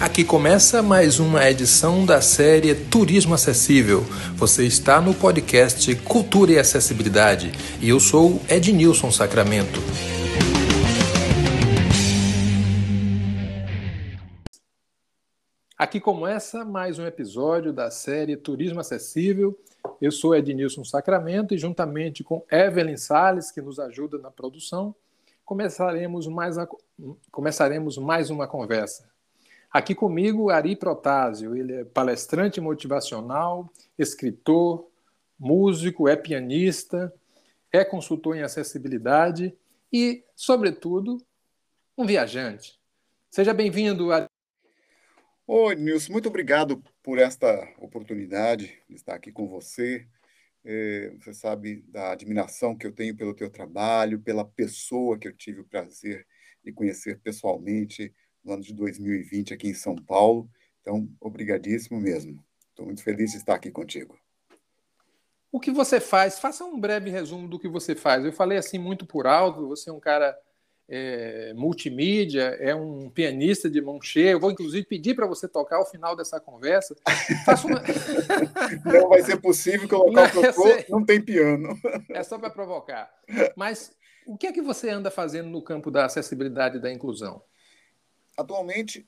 Aqui começa mais uma edição da série Turismo Acessível. Você está no podcast Cultura e Acessibilidade e eu sou Ednilson Sacramento. Aqui começa mais um episódio da série Turismo Acessível. Eu sou Ednilson Sacramento e juntamente com Evelyn Sales, que nos ajuda na produção, começaremos mais, a, começaremos mais uma conversa. Aqui comigo, Ari Protásio, ele é palestrante motivacional, escritor, músico, é pianista, é consultor em acessibilidade e, sobretudo, um viajante. Seja bem-vindo, Ari. Oi, Nilson, muito obrigado por esta oportunidade de estar aqui com você. É, você sabe da admiração que eu tenho pelo teu trabalho, pela pessoa que eu tive o prazer de conhecer pessoalmente no ano de 2020 aqui em São Paulo. Então, obrigadíssimo mesmo. Estou muito feliz de estar aqui contigo. O que você faz? Faça um breve resumo do que você faz. Eu falei assim muito por alto, você é um cara é, multimídia, é um pianista de mão cheia. Eu vou, inclusive, pedir para você tocar ao final dessa conversa. Uma... não vai ser possível colocar o tocou, não tem piano. É só para provocar. Mas o que é que você anda fazendo no campo da acessibilidade e da inclusão? Atualmente,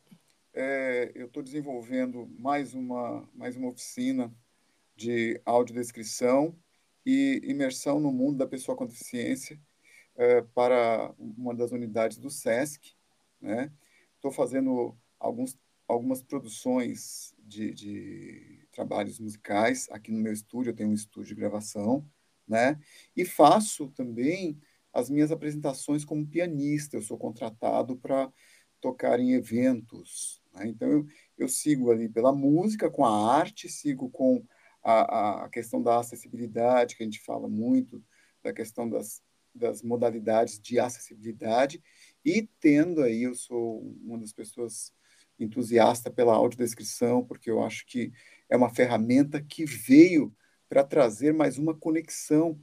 é, eu estou desenvolvendo mais uma, mais uma oficina de audiodescrição e imersão no mundo da pessoa com deficiência, é, para uma das unidades do SESC. Né? Estou fazendo alguns, algumas produções de, de, trabalhos musicais aqui no meu estúdio, eu tenho um estúdio de gravação, né? e faço também as minhas apresentações como pianista, eu sou contratado para tocar em eventos. Né? Então, eu, eu sigo ali pela música, com a arte, sigo com a, a questão da acessibilidade, que a gente fala muito, da questão das das modalidades de acessibilidade e tendo aí, eu sou uma das pessoas entusiasta pela audiodescrição, porque eu acho que é uma ferramenta que veio para trazer mais uma conexão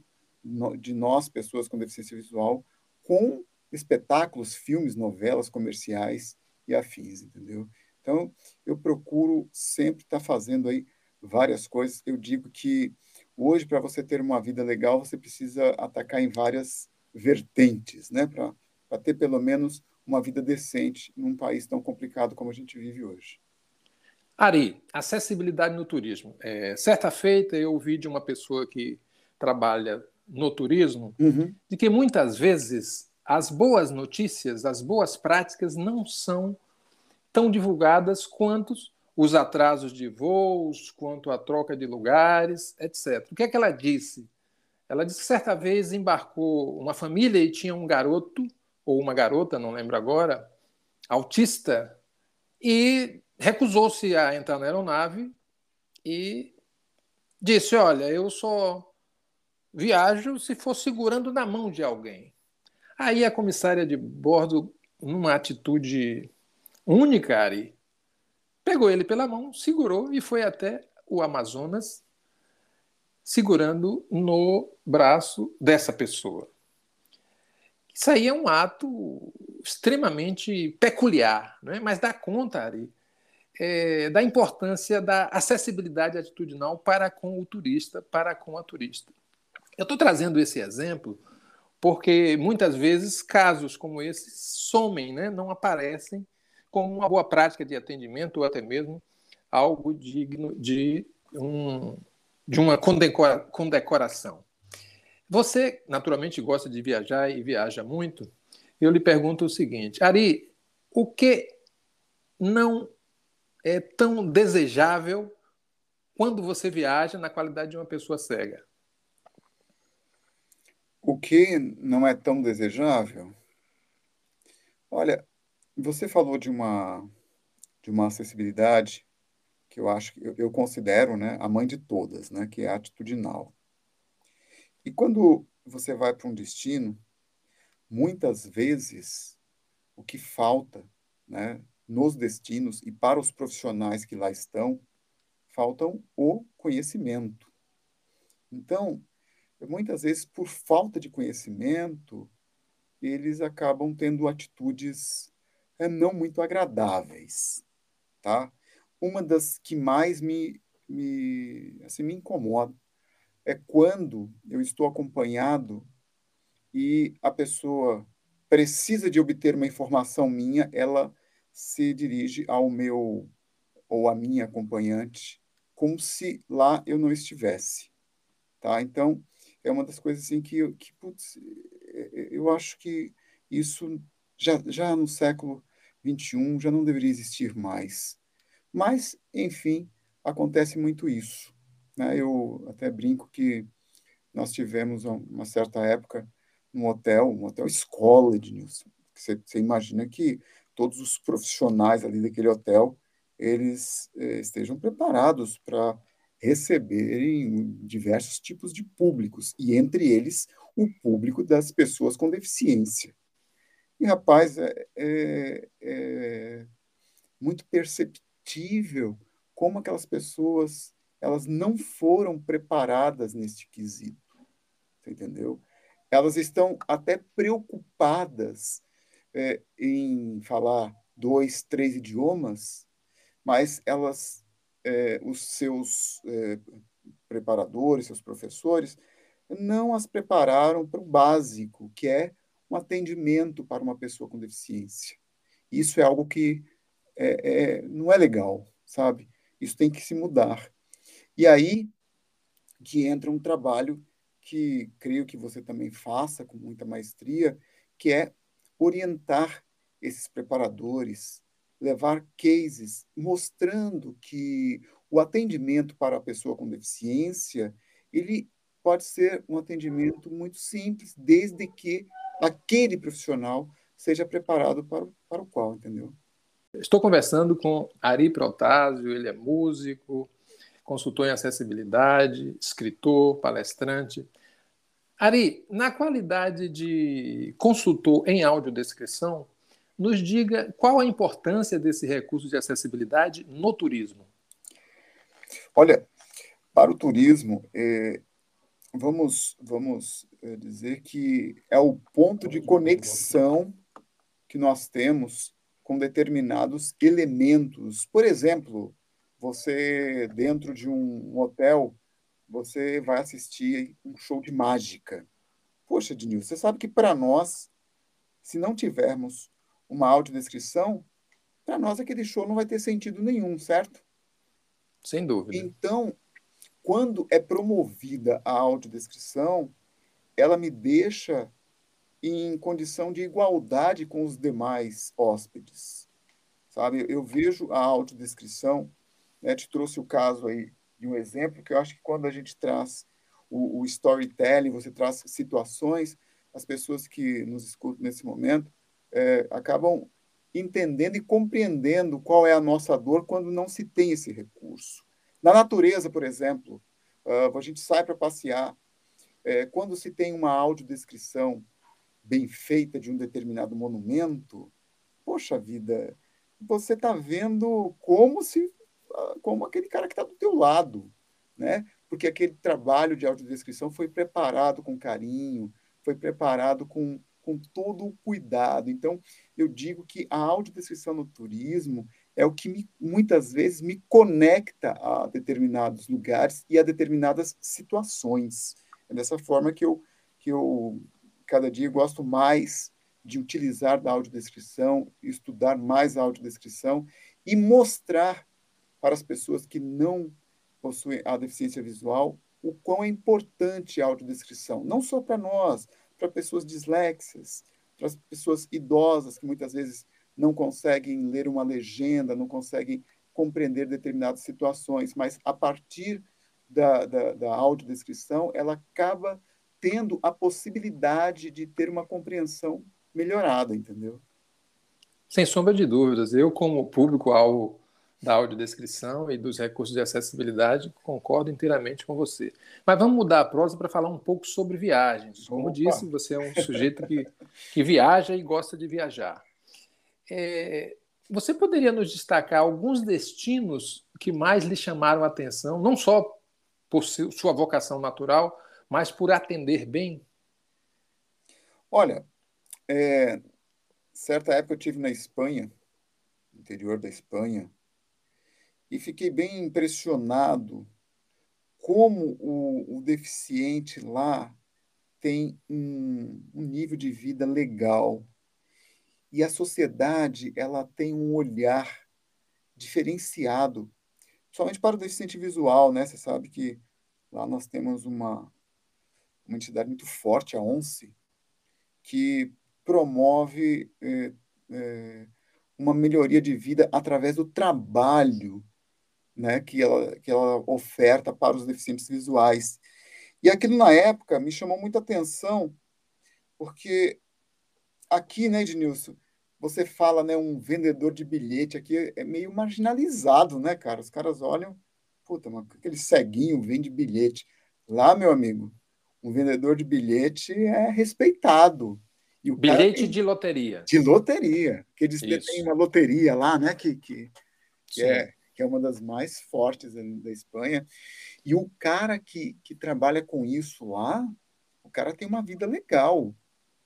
de nós, pessoas com deficiência visual, com espetáculos, filmes, novelas, comerciais e afins, entendeu? Então, eu procuro sempre estar tá fazendo aí várias coisas. Eu digo que Hoje, para você ter uma vida legal, você precisa atacar em várias vertentes, né? Para ter pelo menos uma vida decente num país tão complicado como a gente vive hoje. Ari, acessibilidade no turismo. É, certa feita eu ouvi de uma pessoa que trabalha no turismo uhum. de que muitas vezes as boas notícias, as boas práticas não são tão divulgadas quanto os atrasos de voos, quanto à troca de lugares, etc. O que é que ela disse? Ela disse que certa vez embarcou uma família e tinha um garoto, ou uma garota, não lembro agora, autista, e recusou-se a entrar na aeronave e disse: Olha, eu só viajo se for segurando na mão de alguém. Aí a comissária de bordo, numa atitude única, Ari, pegou ele pela mão, segurou e foi até o Amazonas, segurando no braço dessa pessoa. Isso aí é um ato extremamente peculiar, não é? mas dá conta, Ari, é, da importância da acessibilidade atitudinal para com o turista, para com a turista. Eu estou trazendo esse exemplo porque muitas vezes casos como esse somem, né? não aparecem como uma boa prática de atendimento ou até mesmo algo digno de, um, de uma condecora, condecoração. Você, naturalmente, gosta de viajar e viaja muito. Eu lhe pergunto o seguinte, Ari, o que não é tão desejável quando você viaja na qualidade de uma pessoa cega? O que não é tão desejável? Olha, você falou de uma, de uma acessibilidade que eu acho que eu, eu considero né, a mãe de todas, né, que é atitudinal. E quando você vai para um destino, muitas vezes o que falta né, nos destinos e para os profissionais que lá estão, faltam o conhecimento. Então, muitas vezes, por falta de conhecimento, eles acabam tendo atitudes é, não muito agradáveis. tá? Uma das que mais me, me, assim, me incomoda é quando eu estou acompanhado e a pessoa precisa de obter uma informação minha, ela se dirige ao meu ou à minha acompanhante como se lá eu não estivesse, tá? Então, é uma das coisas assim que, que putz, eu acho que isso já, já no século XXI já não deveria existir mais. Mas, enfim, acontece muito isso. Né? Eu até brinco que nós tivemos uma certa época num hotel, um hotel escola, Ednilson. Você, você imagina que todos os profissionais ali daquele hotel, eles eh, estejam preparados para receberem diversos tipos de públicos, e entre eles o público das pessoas com deficiência. E, rapaz, é, é, é muito perceptível como aquelas pessoas elas não foram preparadas neste quesito. Entendeu? Elas estão até preocupadas é, em falar dois, três idiomas, mas elas é, os seus é, preparadores, seus professores, não as prepararam para o básico, que é um atendimento para uma pessoa com deficiência. Isso é algo que é, é, não é legal, sabe? Isso tem que se mudar. E aí que entra um trabalho que creio que você também faça com muita maestria, que é orientar esses preparadores, levar cases mostrando que o atendimento para a pessoa com deficiência, ele pode ser um atendimento muito simples, desde que aquele profissional seja preparado para, para o qual, entendeu? Estou conversando com Ari Protásio, ele é músico, consultor em acessibilidade, escritor, palestrante. Ari, na qualidade de consultor em audiodescrição, nos diga qual a importância desse recurso de acessibilidade no turismo. Olha, para o turismo, é, vamos, vamos é, dizer que é o ponto de conexão que nós temos com determinados elementos. Por exemplo, você dentro de um hotel, você vai assistir um show de mágica. Poxa, Dinil, você sabe que para nós, se não tivermos uma audiodescrição, para nós aquele show não vai ter sentido nenhum, certo? Sem dúvida. Então, quando é promovida a audiodescrição, ela me deixa em condição de igualdade com os demais hóspedes. Sabe? Eu vejo a audiodescrição, né, te trouxe o caso aí de um exemplo, que eu acho que quando a gente traz o, o storytelling, você traz situações, as pessoas que nos escutam nesse momento, é, acabam entendendo e compreendendo qual é a nossa dor quando não se tem esse recurso. Na natureza, por exemplo, uh, a gente sai para passear, é, quando se tem uma audiodescrição bem feita de um determinado monumento, poxa vida, você está vendo como se ah, como aquele cara que está do teu lado, né? Porque aquele trabalho de audiodescrição foi preparado com carinho, foi preparado com com todo o cuidado. Então, eu digo que a audiodescrição no turismo é o que me, muitas vezes me conecta a determinados lugares e a determinadas situações. É dessa forma que eu, que eu cada dia gosto mais de utilizar da audiodescrição, estudar mais a audiodescrição e mostrar para as pessoas que não possuem a deficiência visual o quão é importante a audiodescrição, não só para nós, para pessoas disléxias, para as pessoas idosas que muitas vezes não conseguem ler uma legenda, não conseguem compreender determinadas situações, mas a partir da, da, da audiodescrição, ela acaba tendo a possibilidade de ter uma compreensão melhorada, entendeu? Sem sombra de dúvidas. Eu, como público-alvo da audiodescrição e dos recursos de acessibilidade, concordo inteiramente com você. Mas vamos mudar a prosa para falar um pouco sobre viagens. Como Opa. disse, você é um sujeito que, que viaja e gosta de viajar. É, você poderia nos destacar alguns destinos que mais lhe chamaram a atenção, não só por sua vocação natural, mas por atender bem? Olha, é, certa época eu tive na Espanha, interior da Espanha, e fiquei bem impressionado como o, o deficiente lá tem um, um, nível de vida legal e a sociedade ela tem um olhar diferenciado, somente para o deficiente visual, né? Você sabe que lá nós temos uma, uma entidade muito forte, a ONCE, que promove é, é, uma melhoria de vida através do trabalho né, que, ela, que ela oferta para os deficientes visuais. E aquilo, na época, me chamou muita atenção, porque aqui, né, Ednilson, você fala, né, um vendedor de bilhete aqui é meio marginalizado, né, cara? Os caras olham, puta, mas aquele ceguinho vende bilhete. Lá, meu amigo, um vendedor de bilhete é respeitado. bilhete tem... de loteria. De loteria. Que eles têm uma loteria lá, né, que, que, que é que é uma das mais fortes da Espanha. E o cara que, que trabalha com isso lá, o cara tem uma vida legal,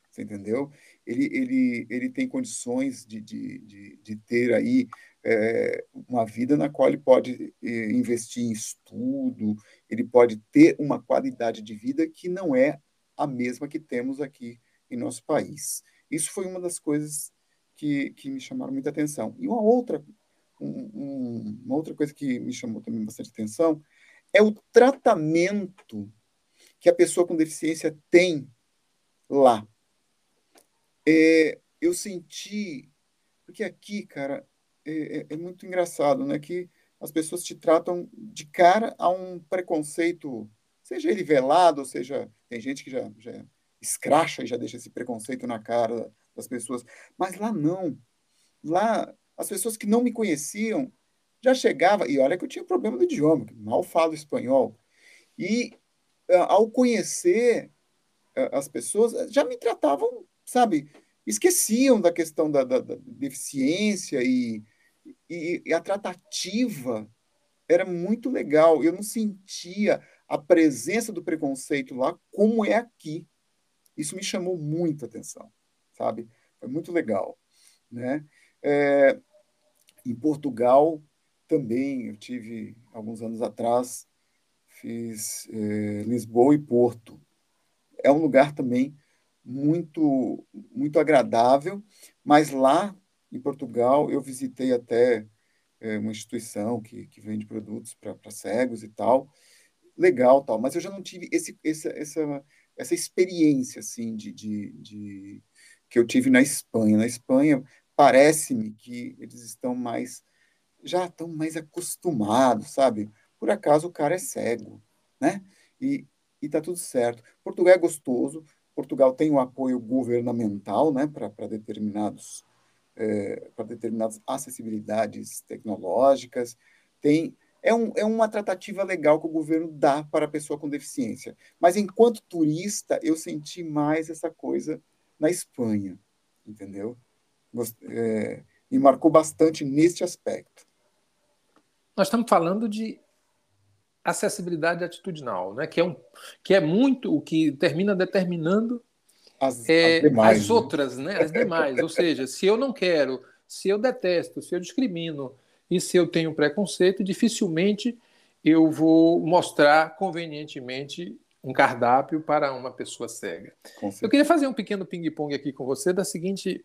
você entendeu? Ele, ele, ele tem condições de, de, de, de ter aí é, uma vida na qual ele pode é, investir em estudo, ele pode ter uma qualidade de vida que não é a mesma que temos aqui em nosso país. Isso foi uma das coisas que, que me chamaram muita atenção. E uma outra um, uma outra coisa que me chamou também bastante atenção é o tratamento que a pessoa com deficiência tem lá. É, eu senti, porque aqui, cara, é, é, é, muito engraçado, né? Que as pessoas te tratam de cara a um preconceito, seja ele velado, ou seja, tem gente que já, já escracha e já deixa esse preconceito na cara das pessoas, mas lá não. Lá as pessoas que não me conheciam já chegavam, e olha que eu tinha problema do idioma, mal falo espanhol. E ah, ao conhecer ah, as pessoas, já me tratavam, sabe, esqueciam da questão da, da, da deficiência e, e, e, a tratativa era muito legal. Eu não sentia a presença do preconceito lá como é aqui. Isso me chamou muita atenção, sabe? Foi muito legal, né? É, em Portugal, também, eu tive, alguns anos atrás, fiz é, Lisboa e Porto. É um lugar também muito, muito agradável, mas lá em Portugal eu visitei até é, uma instituição que, que vende produtos para cegos e tal, legal tal, mas eu já não tive esse, essa, essa, experiência assim de, de, de que eu tive na Espanha. Na Espanha parece-me que eles estão mais já estão mais acostumados, sabe? Por acaso o cara é cego, né? E e tá tudo certo. Portugal é gostoso. Portugal tem o um apoio governamental, né, para determinados é, para determinadas acessibilidades tecnológicas. Tem é, um, é uma tratativa legal que o governo dá para a pessoa com deficiência. Mas enquanto turista, eu senti mais essa coisa na Espanha, entendeu? É, me marcou bastante neste aspecto. Nós estamos falando de acessibilidade atitudinal, né? que, é um, que é muito o que termina determinando as, é, as, demais, as né? outras, né? as demais. Ou seja, se eu não quero, se eu detesto, se eu discrimino e se eu tenho preconceito, dificilmente eu vou mostrar convenientemente um cardápio para uma pessoa cega. Eu queria fazer um pequeno ping-pong aqui com você da seguinte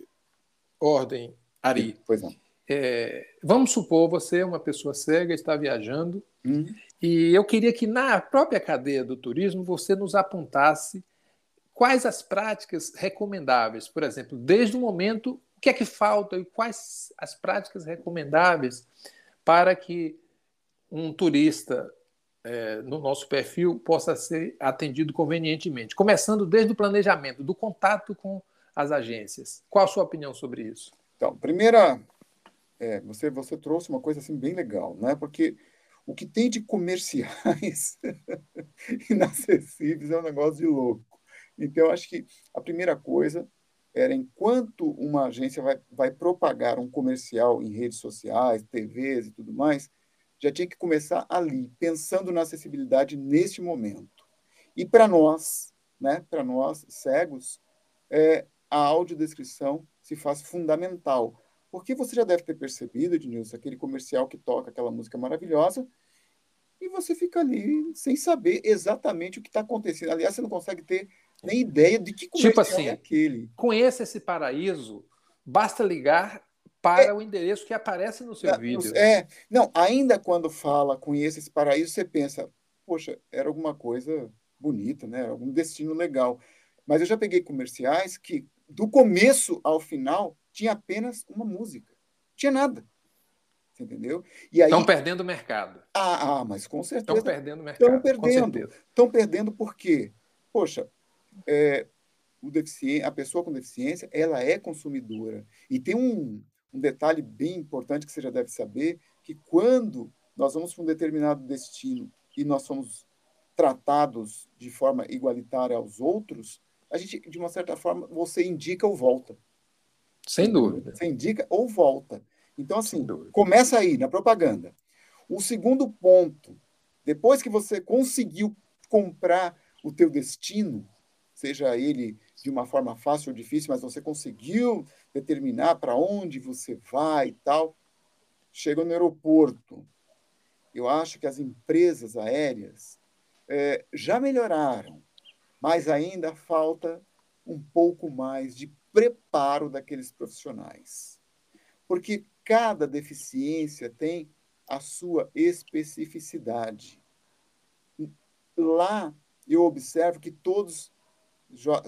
ordem, Ari. Pois não. É, vamos supor você é uma pessoa cega, está viajando, uhum. e eu queria que na própria cadeia do turismo você nos apontasse quais as práticas recomendáveis, por exemplo, desde o momento, o que é que falta e quais as práticas recomendáveis para que um turista é, no nosso perfil possa ser atendido convenientemente, começando desde o planejamento, do contato com as agências. Qual a sua opinião sobre isso? Então, primeira, é, você, você trouxe uma coisa assim bem legal, né? Porque o que tem de comerciais inacessíveis é um negócio de louco. Então, acho que a primeira coisa era enquanto uma agência vai, vai propagar um comercial em redes sociais, TVs e tudo mais, já tinha que começar ali, pensando na acessibilidade neste momento. E para nós, né, para nós cegos, é, a audiodescrição se faz fundamental, Porque você já deve ter percebido, Ednilson, aquele comercial que toca aquela música maravilhosa, e você fica ali sem saber exatamente o que está acontecendo. Aliás, você não consegue ter nem ideia de que comercial tipo assim, é aquele. Conheça esse paraíso, basta ligar para é, o endereço que aparece no seu é, vídeo. É, não, ainda quando fala conheça esse paraíso, você pensa, poxa, era alguma coisa bonita, né? Algum destino legal. Mas eu já peguei comerciais que, do começo ao final, tinha apenas uma música. Tinha nada. Você entendeu? E aí... Estão perdendo o mercado. Ah, ah, mas com certeza. Estão perdendo o mercado. Estão perdendo. Estão perdendo por quê? Poxa, é, o deficiente, a pessoa com deficiência, ela é consumidora. E tem um, um detalhe bem importante que você já deve saber, que quando nós vamos para um determinado destino e nós somos tratados de forma igualitária aos outros, a gente, de uma certa forma, você indica ou volta. Sem dúvida. Você indica ou volta. Então, assim, começa aí, na propaganda. O segundo ponto, depois que você conseguiu comprar o teu destino, seja ele de uma forma fácil ou difícil, mas você conseguiu determinar para onde você vai e tal, chega no aeroporto. Eu acho que as empresas aéreas é, já melhoraram, mas ainda falta um pouco mais de preparo daqueles profissionais. Porque cada deficiência tem a sua especificidade. Lá eu observo que todos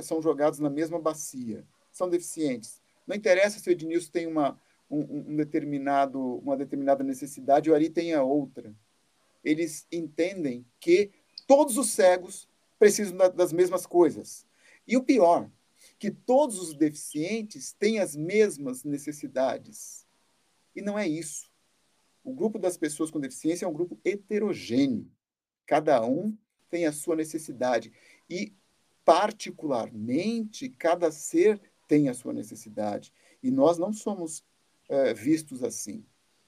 são jogados na mesma bacia, são deficientes. Não interessa se o Ednilson tem uma, um, um determinado, uma determinada necessidade e o Ari tenha outra. Eles entendem que todos os cegos precisam das mesmas coisas. E o pior, que todos os deficientes têm as mesmas necessidades. E não é isso. O grupo das pessoas com deficiência é um grupo heterogêneo. Cada um tem a sua necessidade. E, particularmente, cada ser tem a sua necessidade. E nós não somos é, vistos assim.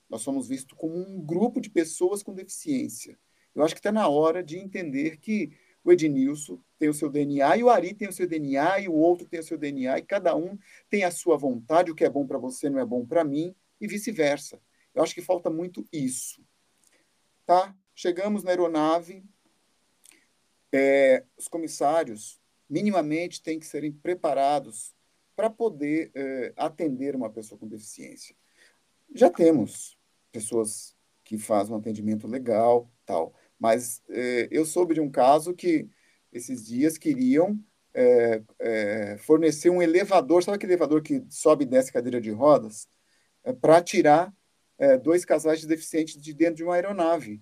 Nós somos vistos como um grupo de pessoas com deficiência. Eu acho que está na hora de entender que o Ednilson tem o seu DNA e o Ari tem o seu DNA e o outro tem o seu DNA e cada um tem a sua vontade, o que é bom para você não é bom para mim e vice-versa. Eu acho que falta muito isso. Tá? Chegamos na aeronave, é, os comissários minimamente têm que serem preparados para poder é, atender uma pessoa com deficiência. Já temos pessoas que fazem um atendimento legal, tal. Mas é, eu soube de um caso que esses dias queriam é, é, fornecer um elevador, sabe aquele elevador que sobe e desce cadeira de rodas, é, para tirar dois casais de deficientes de dentro de uma aeronave.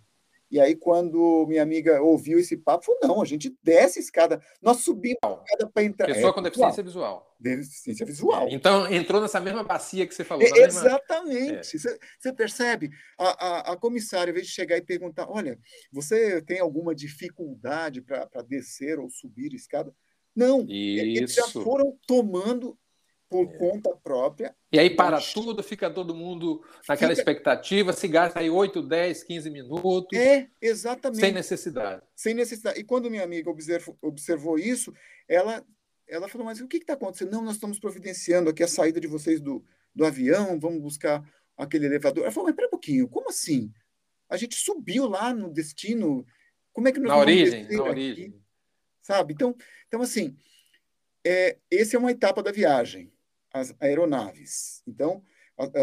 E aí, quando minha amiga ouviu esse papo, falou: não, a gente desce a escada, nós subimos a escada para entrar. Pessoa é, com deficiência visual. Deficiência visual. Então, entrou nessa mesma bacia que você falou. É, exatamente. Você, você, percebe? A, a, a, comissária, ao invés de chegar e perguntar: olha, você tem alguma dificuldade para descer ou subir a escada? Não, Isso. eles já foram tomando por é. conta própria. E aí para tudo, fica todo mundo naquela fica... expectativa, se gasta aí 8, 10, 15 minutos. É, exatamente. Sem necessidade. Sem necessidade. E quando minha amiga observou, observou isso, ela, ela falou, mas o que está acontecendo? Não, nós estamos providenciando aqui a saída de vocês do, do avião, vamos buscar aquele elevador. Ela falou, mas pera um pouquinho, como assim? A gente subiu lá no destino, como é que nós na vamos origem, na aqui? origem. Sabe? Então, então assim, é, essa é uma etapa da viagem as aeronaves. Então,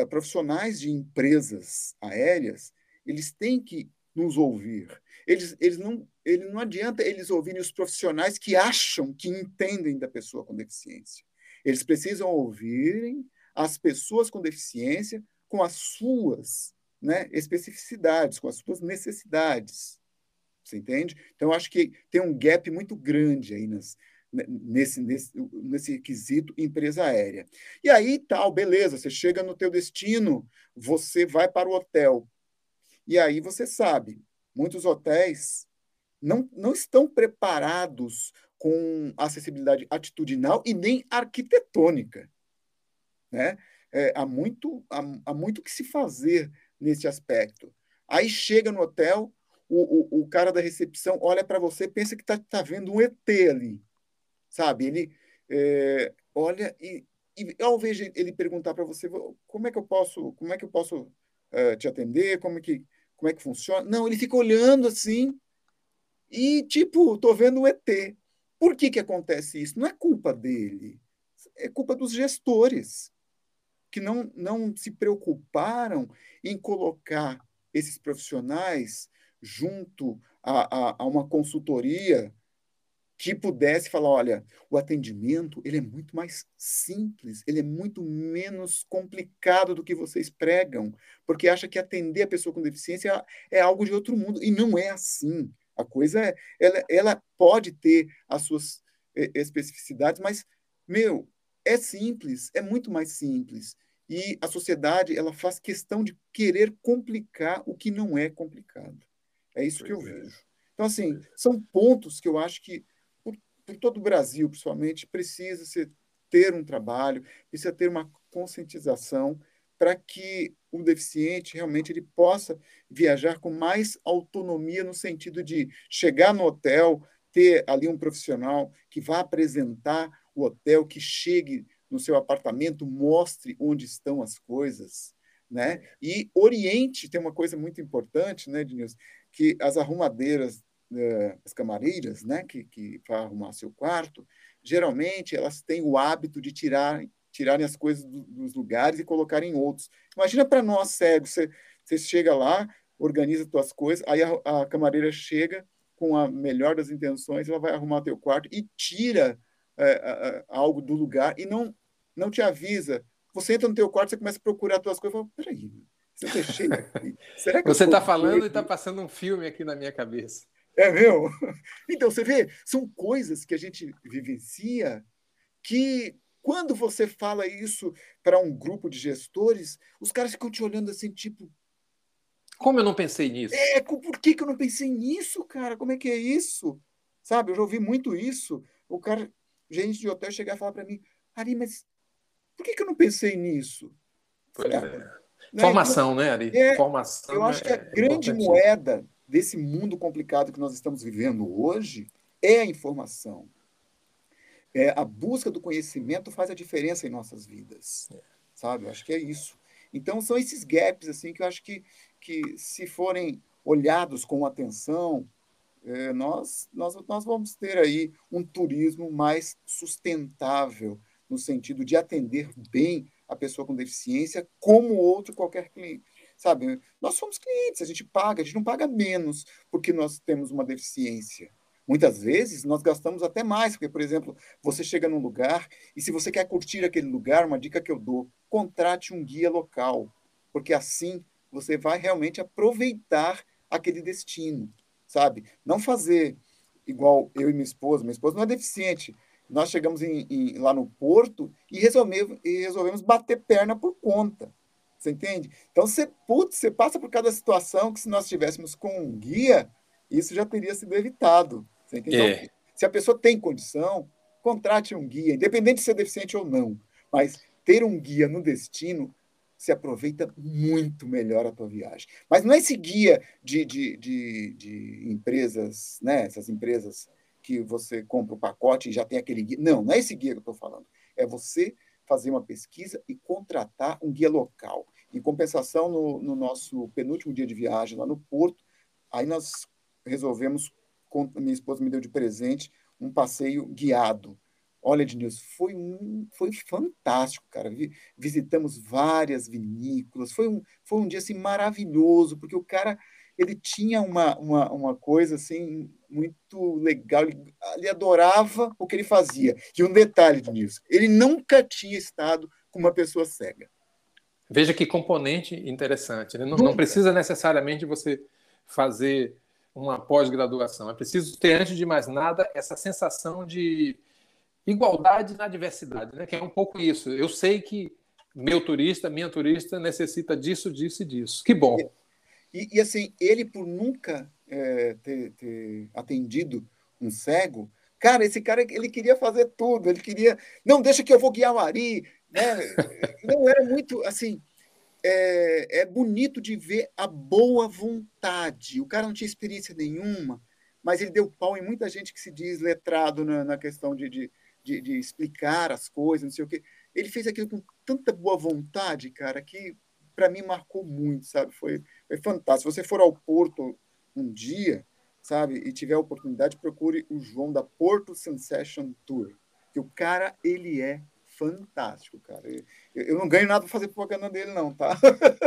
profissionais de empresas aéreas, eles têm que nos ouvir. Eles, eles não, ele não adianta eles ouvirem os profissionais que acham que entendem da pessoa com deficiência. Eles precisam ouvirem as pessoas com deficiência com as suas né, especificidades, com as suas necessidades. Você entende? Então, acho que tem um gap muito grande aí nas, nesse, nesse, nesse quesito empresa aérea. E aí, tal, beleza, você chega no teu destino, você vai para o hotel. E aí você sabe, muitos hotéis não, não estão preparados com acessibilidade atitudinal e nem arquitetônica. Né? É, há, muito, há, há muito que se fazer nesse aspecto. Aí chega no hotel, o, o, o cara da recepção olha para você pensa que está tá vendo um ET ali sabe? Ele é, olha e, e ao ver ele perguntar para você como é que eu posso, como é que eu posso uh, te atender, como é que como é que funciona, não, ele fica olhando assim e tipo, tô vendo um ET. Por que que acontece isso? Não é culpa dele, é culpa dos gestores que não não se preocuparam em colocar esses profissionais junto a, a, a uma consultoria que pudesse falar, olha, o atendimento ele é muito mais simples, ele é muito menos complicado do que vocês pregam, porque acha que atender a pessoa com deficiência é algo de outro mundo e não é assim. A coisa é, ela, ela pode ter as suas especificidades, mas meu, é simples, é muito mais simples. E a sociedade ela faz questão de querer complicar o que não é complicado. É isso pois que eu é. vejo. Então assim, são pontos que eu acho que por todo o Brasil, principalmente, precisa -se ter um trabalho, precisa ter uma conscientização para que o deficiente realmente ele possa viajar com mais autonomia no sentido de chegar no hotel, ter ali um profissional que vá apresentar o hotel, que chegue no seu apartamento, mostre onde estão as coisas, né? E oriente, tem uma coisa muito importante, né, Denilson, que as arrumadeiras as camareiras, né, que, que vão arrumar seu quarto, geralmente elas têm o hábito de tirar, tirarem as coisas do, dos lugares e colocarem em outros. Imagina para nós cegos, você, você chega lá, organiza suas coisas, aí a, a camareira chega com a melhor das intenções, ela vai arrumar teu quarto e tira é, algo do lugar e não não te avisa. Você entra no teu quarto, você começa a procurar as tuas coisas, e fala, peraí, você cheio aqui. Será que você está falando e está passando um filme aqui na minha cabeça. É meu? Então, você vê, são coisas que a gente vivencia que, quando você fala isso para um grupo de gestores, os caras ficam te olhando assim, tipo. Como eu não pensei nisso? É, por que, que eu não pensei nisso, cara? Como é que é isso? Sabe, eu já ouvi muito isso. O cara, gente de hotel chegar e falar para mim, Ari, mas por que, que eu não pensei nisso? Pois é. Né? Formação, né, Ari? É, Formação. Eu acho é, que a grande moeda desse mundo complicado que nós estamos vivendo hoje é a informação. É, a busca do conhecimento faz a diferença em nossas vidas, é. sabe? Eu acho que é isso. Então, são esses gaps assim que eu acho que, que se forem olhados com atenção, é, nós, nós, nós vamos ter aí um turismo mais sustentável, no sentido de atender bem a pessoa com deficiência, como outro qualquer cliente, Sabe? Nós somos clientes, a gente paga, a gente não paga menos porque nós temos uma deficiência. Muitas vezes nós gastamos até mais, porque, por exemplo, você chega num lugar e se você quer curtir aquele lugar, uma dica que eu dou, contrate um guia local, porque assim você vai realmente aproveitar aquele destino, sabe? Não fazer igual eu e minha esposa, minha esposa não é deficiente. Nós chegamos em, em, lá no porto e resolvemos, e resolvemos bater perna por conta. Você entende? Então, você, putz, você passa por cada situação que se nós tivéssemos com um guia, isso já teria sido evitado. Você entende? É. Então, se a pessoa tem condição, contrate um guia, independente de ser deficiente ou não. Mas ter um guia no destino se aproveita muito melhor a tua viagem. Mas não é esse guia de, de, de, de empresas, né? essas empresas que você compra o pacote e já tem aquele guia. Não, não é esse guia que eu estou falando. É você fazer uma pesquisa e contratar um guia local. Em compensação, no, no nosso penúltimo dia de viagem lá no Porto, aí nós resolvemos, minha esposa me deu de presente, um passeio guiado. Olha, Ednilson, foi, um, foi fantástico, cara. Visitamos várias vinícolas, foi um, foi um dia assim, maravilhoso, porque o cara ele tinha uma, uma, uma coisa assim muito legal, ele, ele adorava o que ele fazia. E um detalhe nisso, ele nunca tinha estado com uma pessoa cega. Veja que componente interessante. Né? Não, não, precisa necessariamente você fazer uma pós-graduação. É preciso ter, antes de mais nada, essa sensação de igualdade na diversidade, né? que é um pouco isso. Eu sei que meu turista, minha turista necessita disso, disso e disso. Que bom. E, e assim, ele por nunca é, ter, ter, atendido um cego, cara, esse cara ele queria fazer tudo, ele queria, não, deixa que eu vou guiar o Ari, né? não era muito assim. É, é bonito de ver a boa vontade. O cara não tinha experiência nenhuma, mas ele deu pau em muita gente que se diz letrado na, na questão de, de, de, de explicar as coisas, não sei o quê. ele fez aquilo com tanta boa vontade, cara, que para mim marcou muito, sabe? Foi, foi fantástico. Se você for ao Porto um dia, sabe, e tiver a oportunidade, procure o João da Porto Sensation Tour, que o cara ele é fantástico, cara. Eu, eu não ganho nada para fazer propaganda dele, não, tá?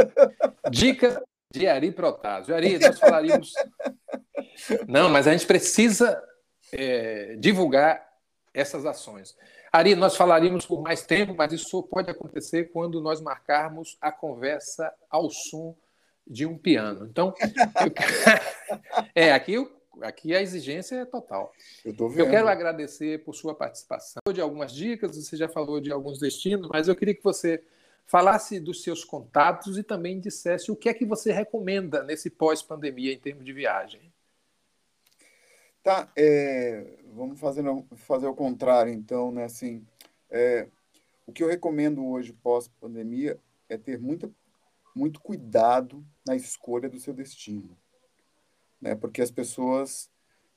Dica de Ari Protásio. Ari, nós falaríamos. Não, mas a gente precisa é, divulgar essas ações. Ari, nós falaríamos por mais tempo, mas isso pode acontecer quando nós marcarmos a conversa ao som de um piano. Então, eu... é aqui, aqui a exigência é total. Eu, eu, quero agradecer por sua participação, de algumas dicas, você já falou de alguns destinos, mas eu queria que você falasse dos seus contatos e também dissesse o que é que você recomenda nesse pós-pandemia em termos de viagem. Tá, é, vamos fazer, fazer o contrário, então, né? Assim, é, o que eu recomendo hoje, pós-pandemia, é ter muita, muito cuidado na escolha do seu destino, né? Porque as pessoas,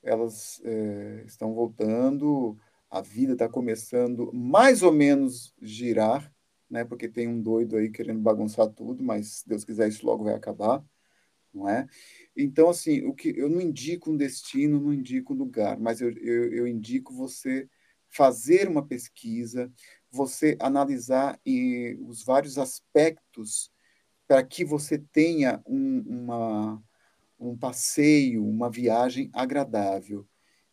elas é, estão voltando, a vida está começando mais ou menos girar, né? Porque tem um doido aí querendo bagunçar tudo, mas se Deus quiser isso logo vai acabar, não é? Então, assim, o que eu não indico um destino, não indico um lugar, mas eu, eu, eu indico você fazer uma pesquisa, você analisar e, os vários aspectos para que você tenha um, uma, um passeio, uma viagem agradável.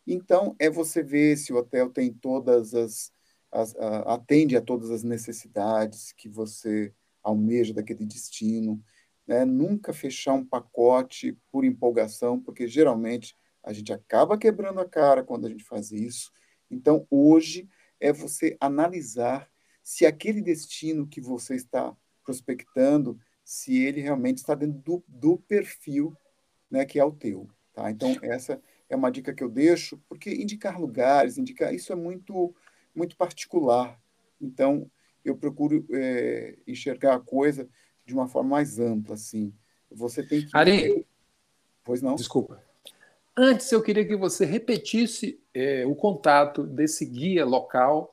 Então, é você ver se o hotel tem todas as, as a, atende a todas as necessidades que você almeja daquele destino, né? nunca fechar um pacote por empolgação, porque geralmente a gente acaba quebrando a cara quando a gente faz isso. Então, hoje é você analisar se aquele destino que você está prospectando, se ele realmente está dentro do, do perfil né, que é o teu. Tá? Então, essa é uma dica que eu deixo, porque indicar lugares, indicar isso é muito, muito particular. Então, eu procuro é, enxergar a coisa de uma forma mais ampla, assim. Você tem que. Ari, pois não? Desculpa. Antes, eu queria que você repetisse é, o contato desse guia local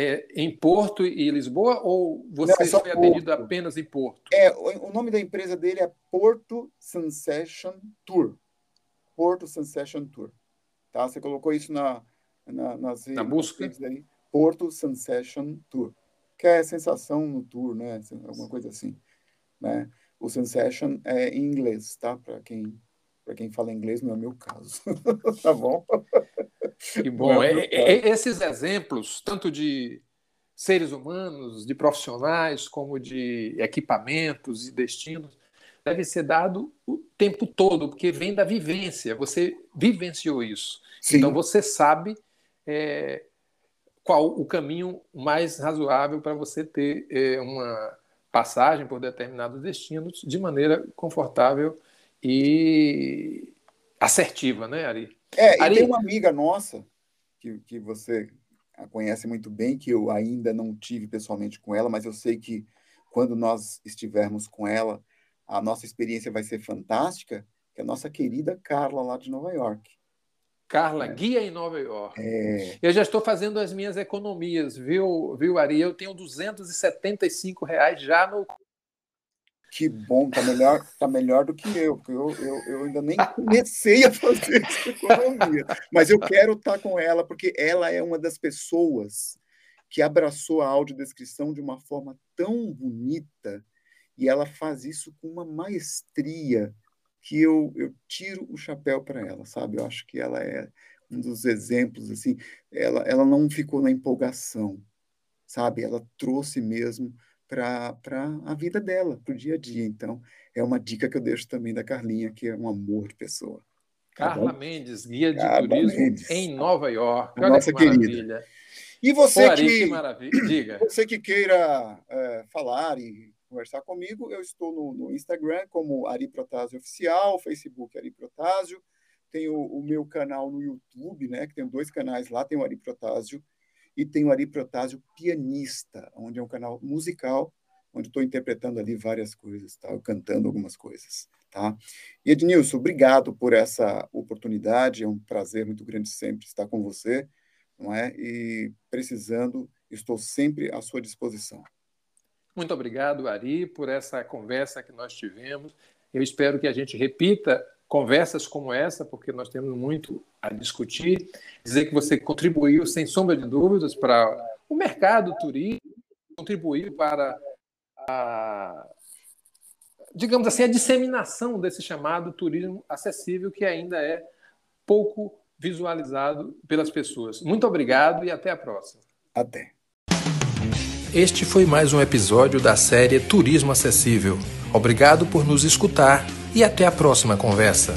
é, em Porto e Lisboa, ou você não, é foi Porto. atendido apenas em Porto? É, o nome da empresa dele é Porto Sensation Tour. Porto Sensation Tour. Tá? Você colocou isso na, na, nas na busca? Aí, Porto Sensation Tour. Que é sensação no tour, né? Alguma coisa assim né? O Sensation é em inglês, tá? Para quem para quem fala inglês, não é meu caso, tá bom? Que bom. É, é, esses exemplos, tanto de seres humanos, de profissionais, como de equipamentos e destinos, deve ser dado o tempo todo, porque vem da vivência. Você vivenciou isso. Sim. Então você sabe é, qual o caminho mais razoável para você ter é, uma passagem por determinados destinos de maneira confortável e assertiva, né, Ari? É, Ari... e tem uma amiga nossa, que, que você a conhece muito bem, que eu ainda não tive pessoalmente com ela, mas eu sei que quando nós estivermos com ela, a nossa experiência vai ser fantástica, que é a nossa querida Carla lá de Nova York. Carla, é. guia em Nova York. É. Eu já estou fazendo as minhas economias, viu, viu Ari? Eu tenho 275 reais já no. Que bom, tá melhor, tá melhor do que eu, porque eu, eu, eu ainda nem comecei a fazer essa economia. Mas eu quero estar com ela, porque ela é uma das pessoas que abraçou a audiodescrição de uma forma tão bonita e ela faz isso com uma maestria que eu, eu tiro o chapéu para ela, sabe? Eu acho que ela é um dos exemplos, assim, ela, ela não ficou na empolgação, sabe? Ela trouxe mesmo para a vida dela, para o dia a dia. Então, é uma dica que eu deixo também da Carlinha, que é um amor de pessoa. Tá Carla? Mendes, guia de Carla turismo Mendes. em Nova York. Olha Nossa que querida. E você Pô, que, que maravilha. Diga. você que queira é, falar e conversar comigo, eu estou no, no Instagram como Ari Protásio Oficial, Facebook Ari Protásio, tenho o, o meu canal no YouTube, né, que tem dois canais lá, tem o Ari Protásio e tem o Ari Protásio Pianista, onde é um canal musical, onde estou interpretando ali várias coisas, tá? cantando algumas coisas. Tá? E Ednilson, obrigado por essa oportunidade, é um prazer muito grande sempre estar com você, não é? E precisando, estou sempre à sua disposição. Muito obrigado, Ari, por essa conversa que nós tivemos. Eu espero que a gente repita conversas como essa, porque nós temos muito a discutir. Dizer que você contribuiu, sem sombra de dúvidas, para o mercado turístico, contribuiu para a, digamos assim, a disseminação desse chamado turismo acessível, que ainda é pouco visualizado pelas pessoas. Muito obrigado e até a próxima. Até. Este foi mais um episódio da série Turismo Acessível. Obrigado por nos escutar e até a próxima conversa.